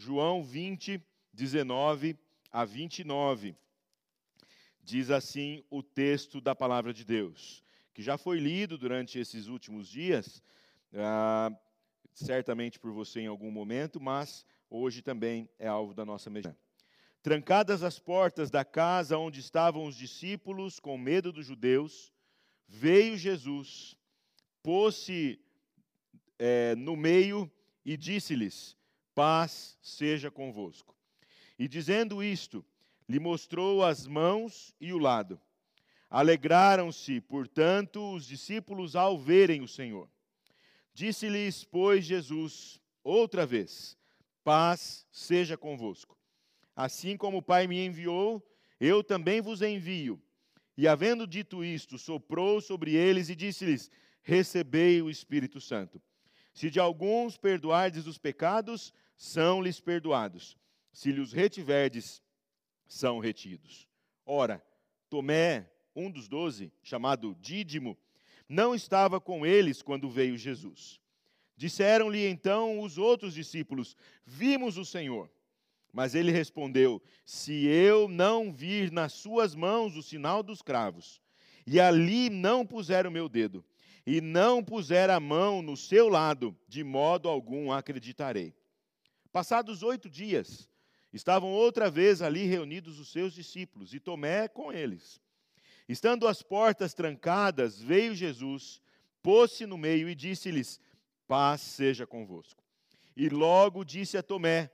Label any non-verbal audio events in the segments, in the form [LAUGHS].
João 20, 19 a 29. Diz assim o texto da palavra de Deus, que já foi lido durante esses últimos dias, ah, certamente por você em algum momento, mas hoje também é alvo da nossa meditação. Trancadas as portas da casa onde estavam os discípulos, com medo dos judeus, veio Jesus, pôs-se é, no meio e disse-lhes: Paz seja convosco. E dizendo isto, lhe mostrou as mãos e o lado. Alegraram-se, portanto, os discípulos ao verem o Senhor. Disse-lhes, pois, Jesus, outra vez: Paz seja convosco. Assim como o Pai me enviou, eu também vos envio. E havendo dito isto, soprou sobre eles e disse-lhes: Recebei o Espírito Santo. Se de alguns perdoardes os pecados, são-lhes perdoados. Se lhes retiverdes, são retidos. Ora, Tomé, um dos doze, chamado Dídimo, não estava com eles quando veio Jesus. Disseram-lhe então os outros discípulos: Vimos o Senhor. Mas ele respondeu: Se eu não vir nas suas mãos o sinal dos cravos, e ali não puser o meu dedo, e não puser a mão no seu lado, de modo algum acreditarei. Passados oito dias, estavam outra vez ali reunidos os seus discípulos, e Tomé com eles. Estando as portas trancadas, veio Jesus, pôs-se no meio e disse-lhes: Paz seja convosco. E logo disse a Tomé: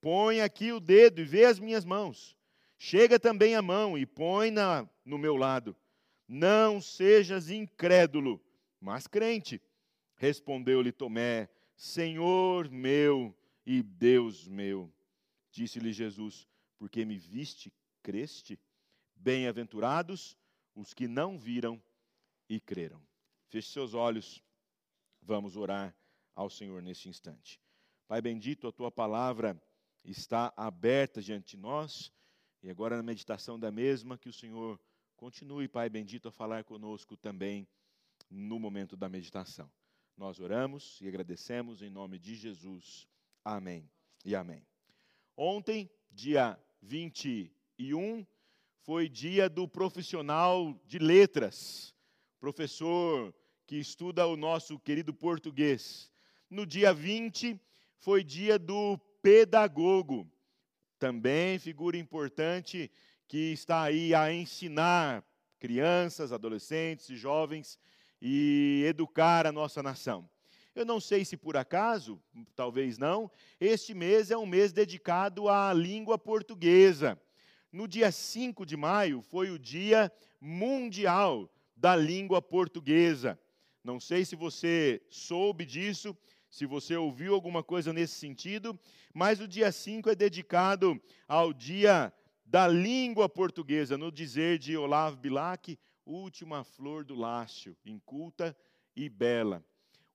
Põe aqui o dedo e vê as minhas mãos. Chega também a mão e põe-na no meu lado. Não sejas incrédulo, mas crente. Respondeu-lhe Tomé: Senhor meu e Deus meu. Disse-lhe Jesus: Porque me viste, creste? Bem-aventurados os que não viram e creram. Feche seus olhos, vamos orar ao Senhor neste instante. Pai bendito, a tua palavra está aberta diante de nós, e agora na meditação da mesma, que o Senhor continue, Pai bendito, a falar conosco também no momento da meditação. Nós oramos e agradecemos em nome de Jesus. Amém e amém. Ontem, dia 21, foi dia do profissional de letras, professor que estuda o nosso querido português. No dia 20, foi dia do pedagogo, também figura importante que está aí a ensinar crianças, adolescentes e jovens e educar a nossa nação. Eu não sei se por acaso, talvez não, este mês é um mês dedicado à língua portuguesa. No dia 5 de maio foi o Dia Mundial da Língua Portuguesa. Não sei se você soube disso, se você ouviu alguma coisa nesse sentido, mas o dia 5 é dedicado ao Dia da Língua Portuguesa, no dizer de Olavo Bilac, última flor do lácio, inculta e bela.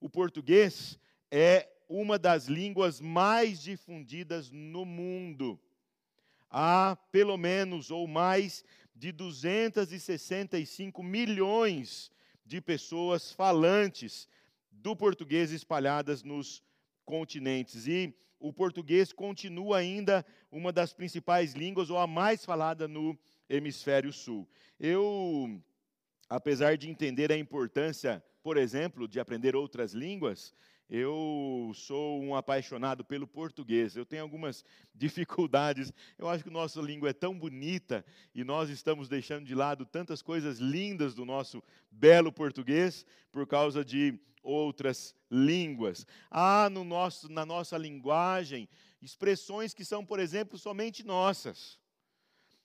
O português é uma das línguas mais difundidas no mundo. Há pelo menos ou mais de 265 milhões de pessoas falantes do português espalhadas nos continentes. E o português continua ainda uma das principais línguas, ou a mais falada no hemisfério sul. Eu, apesar de entender a importância, por exemplo, de aprender outras línguas, eu sou um apaixonado pelo português. Eu tenho algumas [LAUGHS] dificuldades. Eu acho que nossa língua é tão bonita e nós estamos deixando de lado tantas coisas lindas do nosso belo português por causa de outras línguas. Há no nosso, na nossa linguagem expressões que são, por exemplo, somente nossas.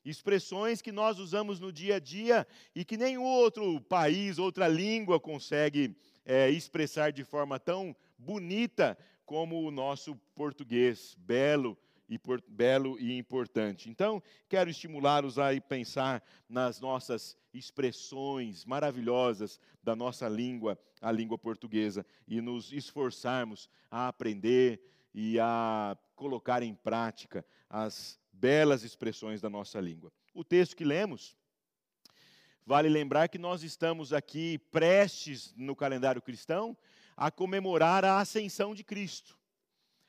Expressões que nós usamos no dia a dia e que nenhum outro país, outra língua consegue é, expressar de forma tão bonita como o nosso português, belo e, por, belo e importante. Então, quero estimulá-los a pensar nas nossas expressões maravilhosas da nossa língua, a língua portuguesa, e nos esforçarmos a aprender e a colocar em prática as belas expressões da nossa língua. O texto que lemos Vale lembrar que nós estamos aqui prestes no calendário cristão a comemorar a ascensão de Cristo.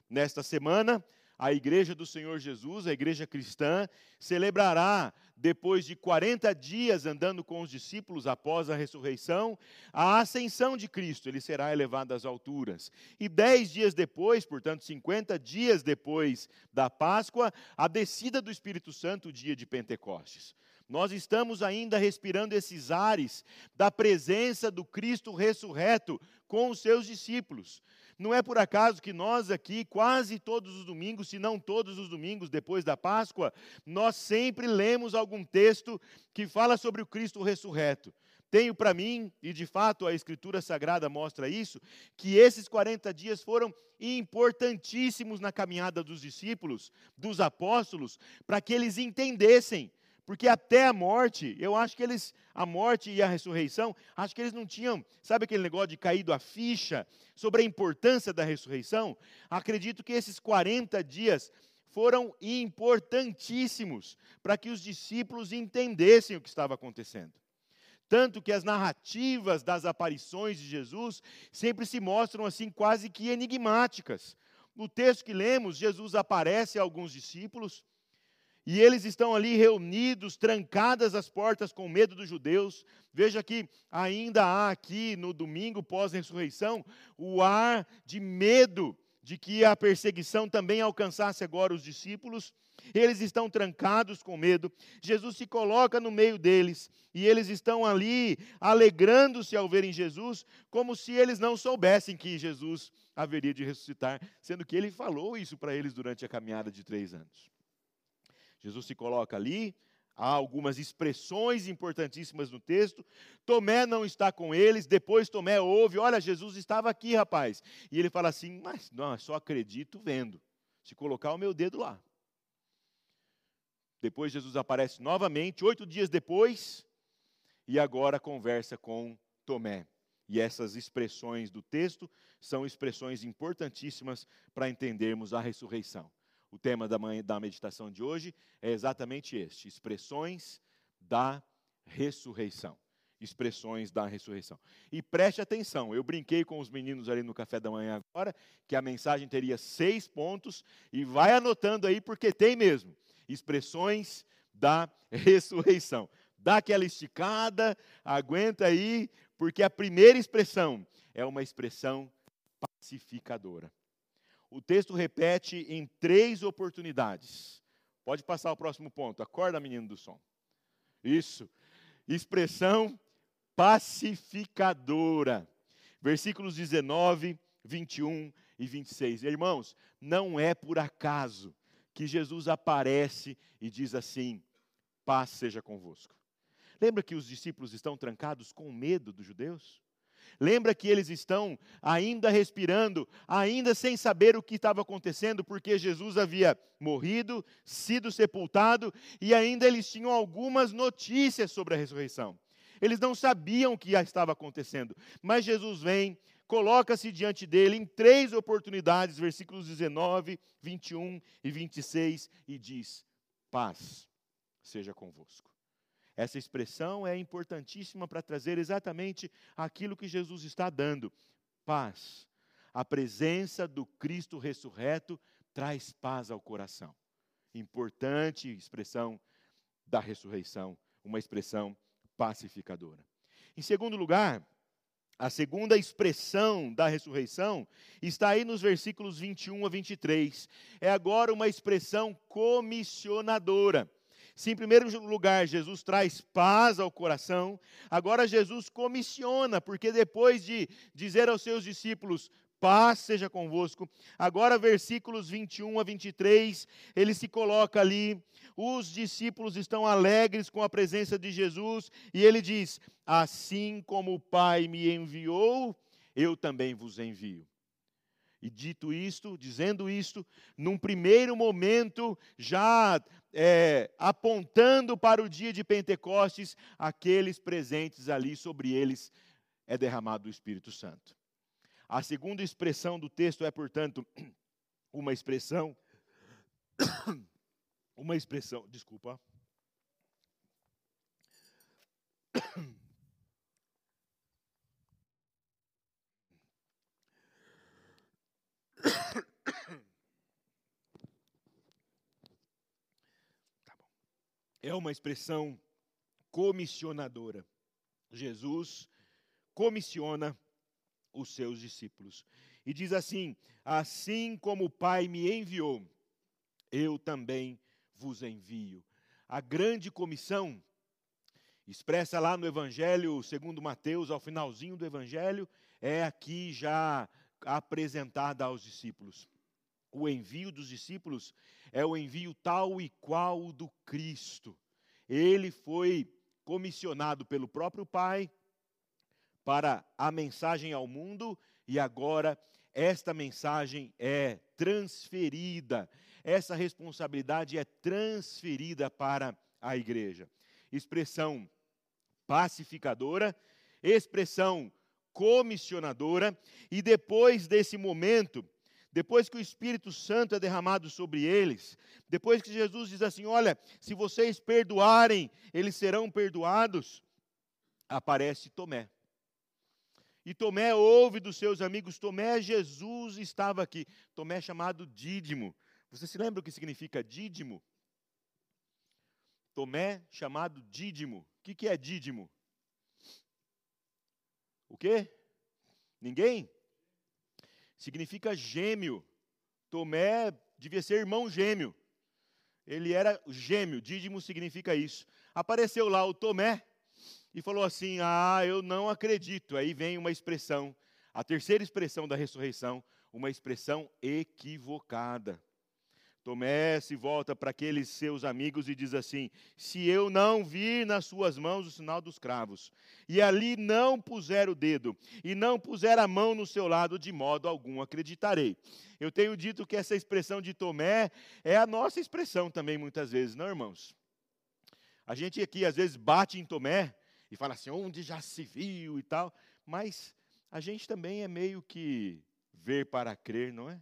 Nesta semana, a igreja do Senhor Jesus, a igreja cristã, celebrará, depois de 40 dias andando com os discípulos após a ressurreição, a ascensão de Cristo. Ele será elevado às alturas. E dez dias depois, portanto, 50 dias depois da Páscoa, a descida do Espírito Santo, o dia de Pentecostes. Nós estamos ainda respirando esses ares da presença do Cristo ressurreto com os seus discípulos. Não é por acaso que nós aqui, quase todos os domingos, se não todos os domingos depois da Páscoa, nós sempre lemos algum texto que fala sobre o Cristo ressurreto. Tenho para mim, e de fato a Escritura Sagrada mostra isso, que esses 40 dias foram importantíssimos na caminhada dos discípulos, dos apóstolos, para que eles entendessem porque até a morte, eu acho que eles, a morte e a ressurreição, acho que eles não tinham, sabe aquele negócio de caído a ficha sobre a importância da ressurreição? Acredito que esses 40 dias foram importantíssimos para que os discípulos entendessem o que estava acontecendo. Tanto que as narrativas das aparições de Jesus sempre se mostram assim quase que enigmáticas. No texto que lemos, Jesus aparece a alguns discípulos, e eles estão ali reunidos, trancadas as portas com medo dos judeus. Veja que ainda há aqui no domingo pós-ressurreição o ar de medo de que a perseguição também alcançasse agora os discípulos. Eles estão trancados com medo. Jesus se coloca no meio deles e eles estão ali alegrando-se ao verem Jesus, como se eles não soubessem que Jesus haveria de ressuscitar, sendo que ele falou isso para eles durante a caminhada de três anos. Jesus se coloca ali, há algumas expressões importantíssimas no texto. Tomé não está com eles, depois Tomé ouve: Olha, Jesus estava aqui, rapaz. E ele fala assim: Mas não, só acredito vendo, se colocar o meu dedo lá. Depois Jesus aparece novamente, oito dias depois, e agora conversa com Tomé. E essas expressões do texto são expressões importantíssimas para entendermos a ressurreição. O tema da, manhã, da meditação de hoje é exatamente este: expressões da ressurreição. Expressões da ressurreição. E preste atenção, eu brinquei com os meninos ali no café da manhã agora, que a mensagem teria seis pontos, e vai anotando aí, porque tem mesmo. Expressões da ressurreição. Dá aquela esticada, aguenta aí, porque a primeira expressão é uma expressão pacificadora. O texto repete em três oportunidades. Pode passar o próximo ponto. Acorda, menino do som. Isso. Expressão pacificadora. Versículos 19, 21 e 26. Irmãos, não é por acaso que Jesus aparece e diz assim: paz seja convosco. Lembra que os discípulos estão trancados com medo dos judeus? Lembra que eles estão ainda respirando, ainda sem saber o que estava acontecendo, porque Jesus havia morrido, sido sepultado e ainda eles tinham algumas notícias sobre a ressurreição. Eles não sabiam o que estava acontecendo, mas Jesus vem, coloca-se diante dele em três oportunidades, versículos 19, 21 e 26, e diz: Paz seja convosco. Essa expressão é importantíssima para trazer exatamente aquilo que Jesus está dando: paz. A presença do Cristo ressurreto traz paz ao coração. Importante expressão da ressurreição, uma expressão pacificadora. Em segundo lugar, a segunda expressão da ressurreição está aí nos versículos 21 a 23. É agora uma expressão comissionadora. Se em primeiro lugar Jesus traz paz ao coração, agora Jesus comissiona, porque depois de dizer aos seus discípulos, paz seja convosco. Agora, versículos 21 a 23, ele se coloca ali. Os discípulos estão alegres com a presença de Jesus e ele diz: Assim como o Pai me enviou, eu também vos envio. E dito isto, dizendo isto, num primeiro momento, já é, apontando para o dia de Pentecostes, aqueles presentes ali, sobre eles é derramado o Espírito Santo. A segunda expressão do texto é, portanto, [CLEARS THROAT] uma expressão, [COUGHS] uma expressão, desculpa. [COUGHS] Tá é uma expressão comissionadora. Jesus comissiona os seus discípulos. E diz assim: Assim como o Pai me enviou, eu também vos envio. A grande comissão, expressa lá no Evangelho, segundo Mateus, ao finalzinho do Evangelho, é aqui já apresentada aos discípulos. O envio dos discípulos é o envio tal e qual do Cristo. Ele foi comissionado pelo próprio Pai para a mensagem ao mundo e agora esta mensagem é transferida, essa responsabilidade é transferida para a igreja. Expressão pacificadora, expressão comissionadora, e depois desse momento, depois que o Espírito Santo é derramado sobre eles, depois que Jesus diz assim: Olha, se vocês perdoarem, eles serão perdoados, aparece Tomé. E Tomé ouve dos seus amigos: Tomé, Jesus estava aqui. Tomé é chamado Dídimo. Você se lembra o que significa Dídimo? Tomé chamado Dídimo. O que, é Dídimo? Quê? Ninguém? Significa gêmeo. Tomé devia ser irmão gêmeo. Ele era gêmeo, dídimo significa isso. Apareceu lá o Tomé, e falou assim: Ah, eu não acredito. Aí vem uma expressão, a terceira expressão da ressurreição, uma expressão equivocada. Tomé se volta para aqueles seus amigos e diz assim: Se eu não vir nas suas mãos o sinal dos cravos, e ali não puser o dedo, e não puser a mão no seu lado, de modo algum acreditarei. Eu tenho dito que essa expressão de Tomé é a nossa expressão também, muitas vezes, não, irmãos? A gente aqui às vezes bate em Tomé e fala assim, onde já se viu e tal, mas a gente também é meio que ver para crer, não é?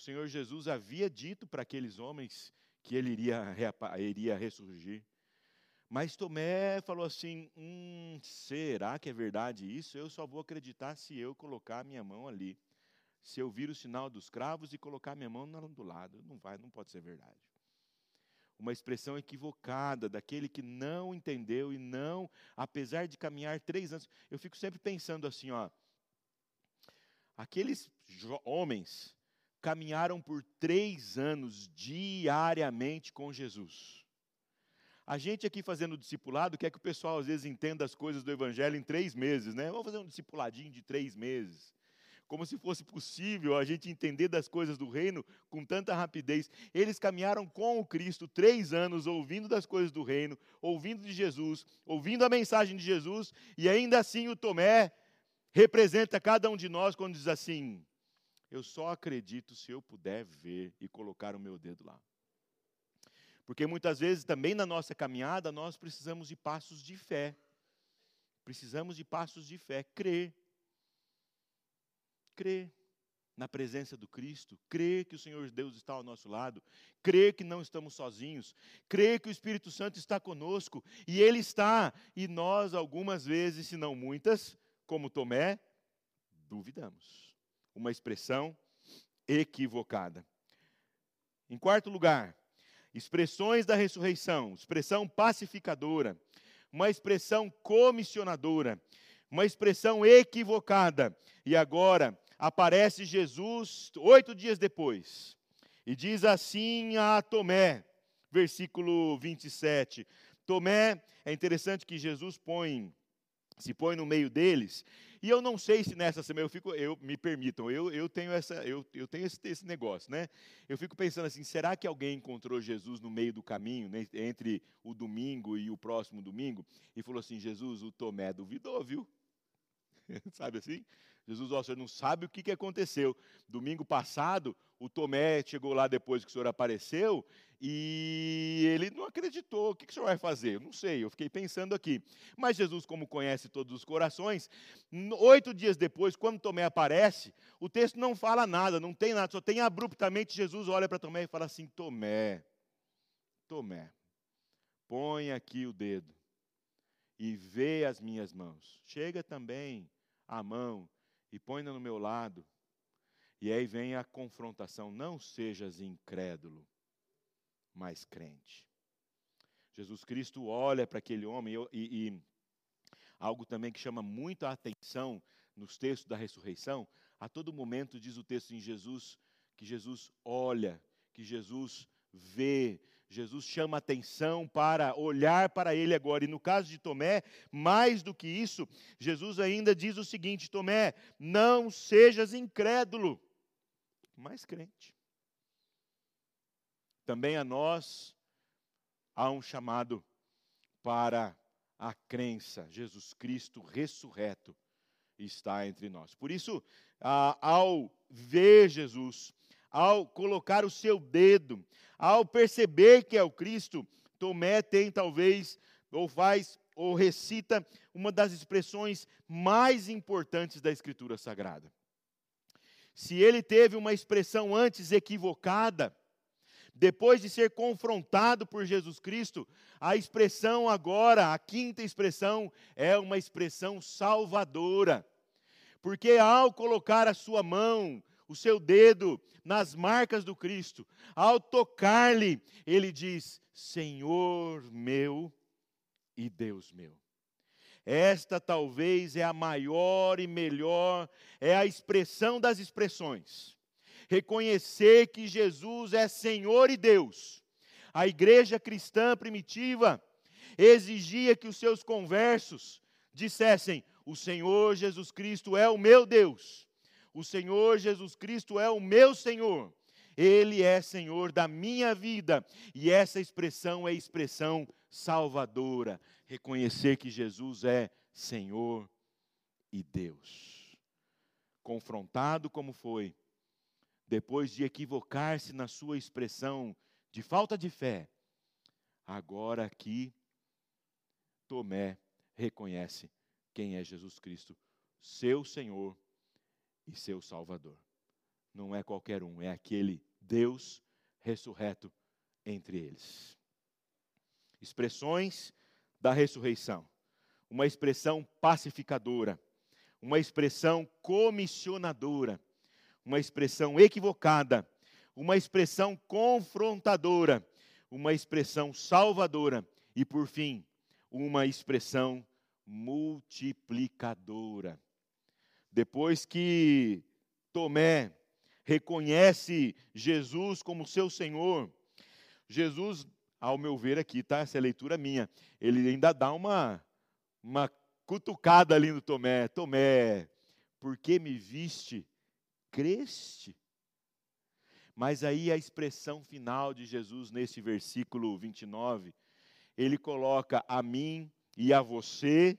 O Senhor Jesus havia dito para aqueles homens que ele iria, iria ressurgir. Mas Tomé falou assim: hum, será que é verdade isso? Eu só vou acreditar se eu colocar a minha mão ali. Se eu vir o sinal dos cravos e colocar minha mão do lado. Não vai, não pode ser verdade uma expressão equivocada daquele que não entendeu e não, apesar de caminhar três anos. Eu fico sempre pensando assim, ó. Aqueles homens caminharam por três anos diariamente com Jesus. A gente aqui fazendo discipulado quer que o pessoal às vezes entenda as coisas do Evangelho em três meses, né? Vamos fazer um discipuladinho de três meses como se fosse possível a gente entender das coisas do reino com tanta rapidez. Eles caminharam com o Cristo três anos, ouvindo das coisas do reino, ouvindo de Jesus, ouvindo a mensagem de Jesus, e ainda assim o Tomé representa cada um de nós quando diz assim: Eu só acredito se eu puder ver e colocar o meu dedo lá. Porque muitas vezes também na nossa caminhada nós precisamos de passos de fé. Precisamos de passos de fé, crer. Crer na presença do Cristo, crer que o Senhor Deus está ao nosso lado, crer que não estamos sozinhos, crer que o Espírito Santo está conosco. E ele está, e nós algumas vezes, se não muitas, como Tomé, duvidamos. Uma expressão equivocada. Em quarto lugar, expressões da ressurreição, expressão pacificadora, uma expressão comissionadora, uma expressão equivocada. E agora, aparece Jesus oito dias depois e diz assim a Tomé, versículo 27. Tomé, é interessante que Jesus põe, se põe no meio deles, e eu não sei se nessa semana eu fico, eu me permitam, eu, eu tenho essa, eu, eu tenho esse, esse negócio, né? Eu fico pensando assim, será que alguém encontrou Jesus no meio do caminho, né, entre o domingo e o próximo domingo, e falou assim, Jesus, o Tomé duvidou, viu? [LAUGHS] Sabe assim? Jesus, ó, o senhor não sabe o que, que aconteceu. Domingo passado, o Tomé chegou lá depois que o senhor apareceu e ele não acreditou. O que, que o senhor vai fazer? Eu não sei, eu fiquei pensando aqui. Mas Jesus, como conhece todos os corações, oito dias depois, quando Tomé aparece, o texto não fala nada, não tem nada, só tem abruptamente Jesus olha para Tomé e fala assim: Tomé, Tomé, põe aqui o dedo e vê as minhas mãos. Chega também a mão e põe-na no meu lado. E aí vem a confrontação: não sejas incrédulo, mas crente. Jesus Cristo olha para aquele homem e, e, algo também que chama muito a atenção nos textos da ressurreição, a todo momento diz o texto em Jesus que Jesus olha, que Jesus vê, Jesus chama atenção para olhar para ele agora. E no caso de Tomé, mais do que isso, Jesus ainda diz o seguinte: Tomé, não sejas incrédulo, mas crente. Também a nós há um chamado para a crença. Jesus Cristo ressurreto está entre nós. Por isso, ao ver Jesus, ao colocar o seu dedo, ao perceber que é o Cristo, Tomé tem talvez, ou faz, ou recita uma das expressões mais importantes da Escritura Sagrada. Se ele teve uma expressão antes equivocada, depois de ser confrontado por Jesus Cristo, a expressão agora, a quinta expressão, é uma expressão salvadora. Porque ao colocar a sua mão, o seu dedo nas marcas do Cristo, ao tocar-lhe, ele diz: Senhor meu e Deus meu. Esta talvez é a maior e melhor, é a expressão das expressões reconhecer que Jesus é Senhor e Deus. A igreja cristã primitiva exigia que os seus conversos dissessem: O Senhor Jesus Cristo é o meu Deus, o Senhor Jesus Cristo é o meu Senhor, Ele é Senhor da minha vida, e essa expressão é expressão salvadora reconhecer que Jesus é Senhor e Deus. Confrontado como foi, depois de equivocar-se na sua expressão de falta de fé, agora aqui Tomé reconhece quem é Jesus Cristo, seu Senhor e seu Salvador. Não é qualquer um, é aquele Deus ressurreto entre eles. Expressões da ressurreição. Uma expressão pacificadora, uma expressão comissionadora uma expressão equivocada, uma expressão confrontadora, uma expressão salvadora e, por fim, uma expressão multiplicadora. Depois que Tomé reconhece Jesus como seu Senhor, Jesus, ao meu ver aqui, tá? Essa é leitura minha. Ele ainda dá uma uma cutucada ali no Tomé. Tomé, por que me viste creste. Mas aí a expressão final de Jesus nesse versículo 29, ele coloca a mim e a você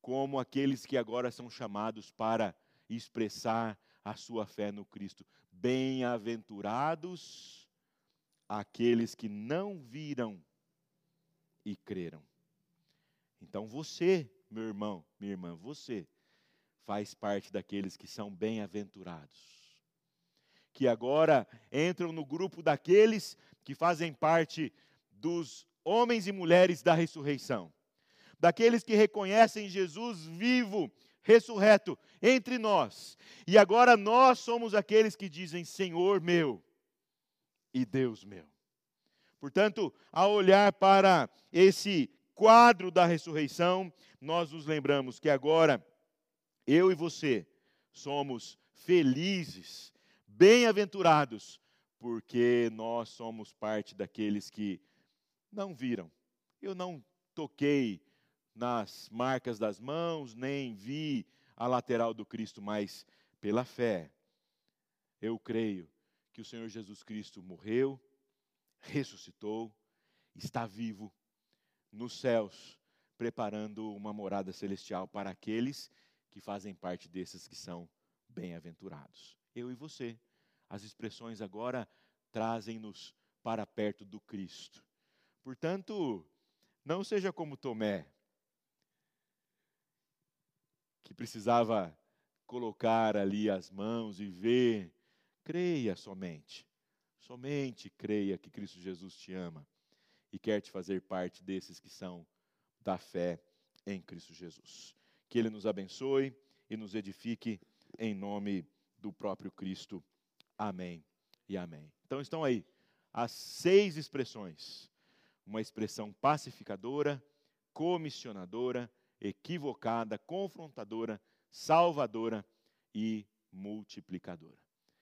como aqueles que agora são chamados para expressar a sua fé no Cristo. Bem-aventurados aqueles que não viram e creram. Então você, meu irmão, minha irmã, você faz parte daqueles que são bem-aventurados. Que agora entram no grupo daqueles que fazem parte dos homens e mulheres da ressurreição. Daqueles que reconhecem Jesus vivo, ressurreto entre nós. E agora nós somos aqueles que dizem: Senhor meu e Deus meu. Portanto, ao olhar para esse quadro da ressurreição, nós nos lembramos que agora eu e você somos felizes, bem-aventurados, porque nós somos parte daqueles que não viram. Eu não toquei nas marcas das mãos, nem vi a lateral do Cristo, mas pela fé, eu creio que o Senhor Jesus Cristo morreu, ressuscitou, está vivo nos céus, preparando uma morada celestial para aqueles que fazem parte desses que são bem-aventurados. Eu e você. As expressões agora trazem-nos para perto do Cristo. Portanto, não seja como Tomé, que precisava colocar ali as mãos e ver. Creia somente. Somente creia que Cristo Jesus te ama e quer te fazer parte desses que são da fé em Cristo Jesus. Que Ele nos abençoe e nos edifique em nome do próprio Cristo. Amém e amém. Então estão aí as seis expressões uma expressão pacificadora, comissionadora, equivocada, confrontadora, salvadora e multiplicadora.